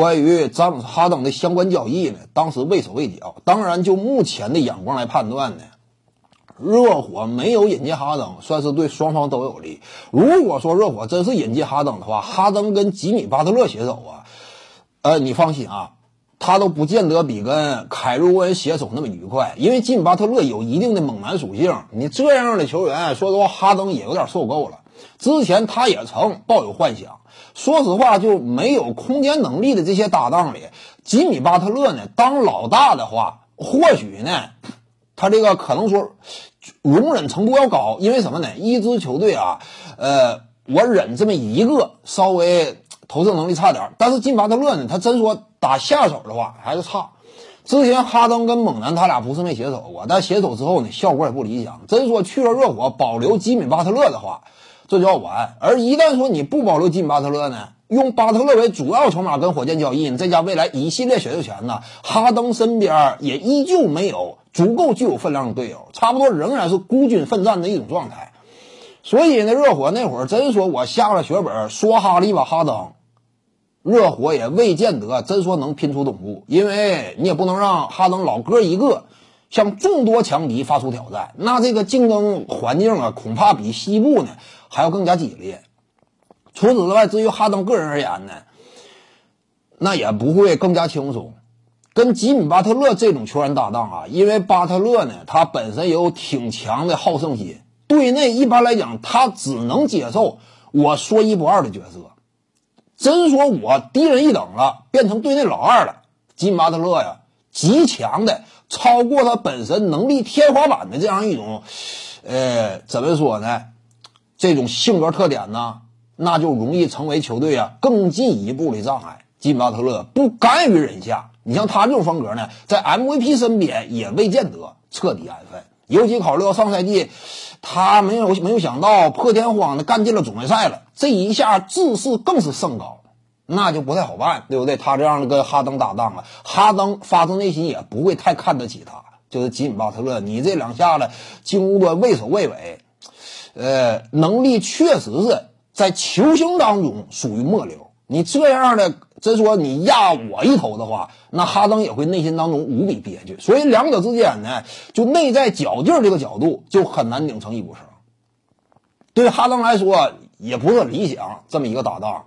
关于詹姆斯哈登的相关交易呢，当时畏手畏脚。当然，就目前的眼光来判断呢，热火没有引进哈登，算是对双方都有利。如果说热火真是引进哈登的话，哈登跟吉米巴特勒携手啊，呃，你放心啊，他都不见得比跟凯瑞沃恩携手那么愉快，因为吉米巴特勒有一定的猛男属性。你这样的球员，说实话，哈登也有点受够了。之前他也曾抱有幻想，说实话，就没有空间能力的这些搭档里，吉米巴特勒呢当老大的话，或许呢，他这个可能说容忍程度要高，因为什么呢？一支球队啊，呃，我忍这么一个稍微投射能力差点，但是吉米巴特勒呢，他真说打下手的话还是差。之前哈登跟猛男他俩不是没携手过，但携手之后呢，效果也不理想。真说去了热火保留吉米巴特勒的话。这就要完，而一旦说你不保留吉米巴特勒呢，用巴特勒为主要筹码跟火箭交易，你再加未来一系列选秀权呢，哈登身边也依旧没有足够具有分量的队友，差不多仍然是孤军奋战的一种状态。所以呢，热火那会儿真说我下了血本说哈了一把哈登，热火也未见得真说能拼出东部，因为你也不能让哈登老哥一个。向众多强敌发出挑战，那这个竞争环境啊，恐怕比西部呢还要更加激烈。除此之外，至于哈登个人而言呢，那也不会更加轻松。跟吉米巴特勒这种球员搭档啊，因为巴特勒呢，他本身也有挺强的好胜心，队内一般来讲，他只能接受我说一不二的角色。真说我低人一等了，变成队内老二了，吉米巴特勒呀，极强的。超过他本身能力天花板的这样一种，呃，怎么说呢？这种性格特点呢，那就容易成为球队啊更进一步的障碍。吉米巴特勒不甘于人下，你像他这种风格呢，在 MVP 身边也未见得彻底安分。尤其考虑到上赛季，他没有没有想到破天荒的干进了总决赛了，这一下自视更是甚高。那就不太好办，对不对？他这样的跟哈登搭档啊，哈登发自内心也不会太看得起他。就是吉米巴特勒，你这两下子进攻端畏首畏尾，呃，能力确实是在球星当中属于末流。你这样的，真说你压我一头的话，那哈登也会内心当中无比憋屈。所以两者之间呢，就内在较劲这个角度就很难拧成一股绳。对哈登来说也不是理想这么一个搭档。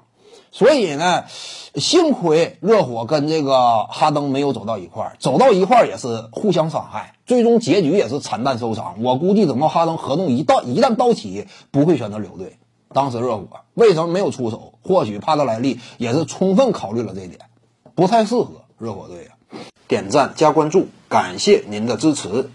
所以呢，幸亏热火跟这个哈登没有走到一块儿，走到一块儿也是互相伤害，最终结局也是惨淡收场。我估计等到哈登合同一到一旦到期，不会选择留队。当时热火为什么没有出手？或许帕特莱利也是充分考虑了这一点，不太适合热火队啊。点赞加关注，感谢您的支持。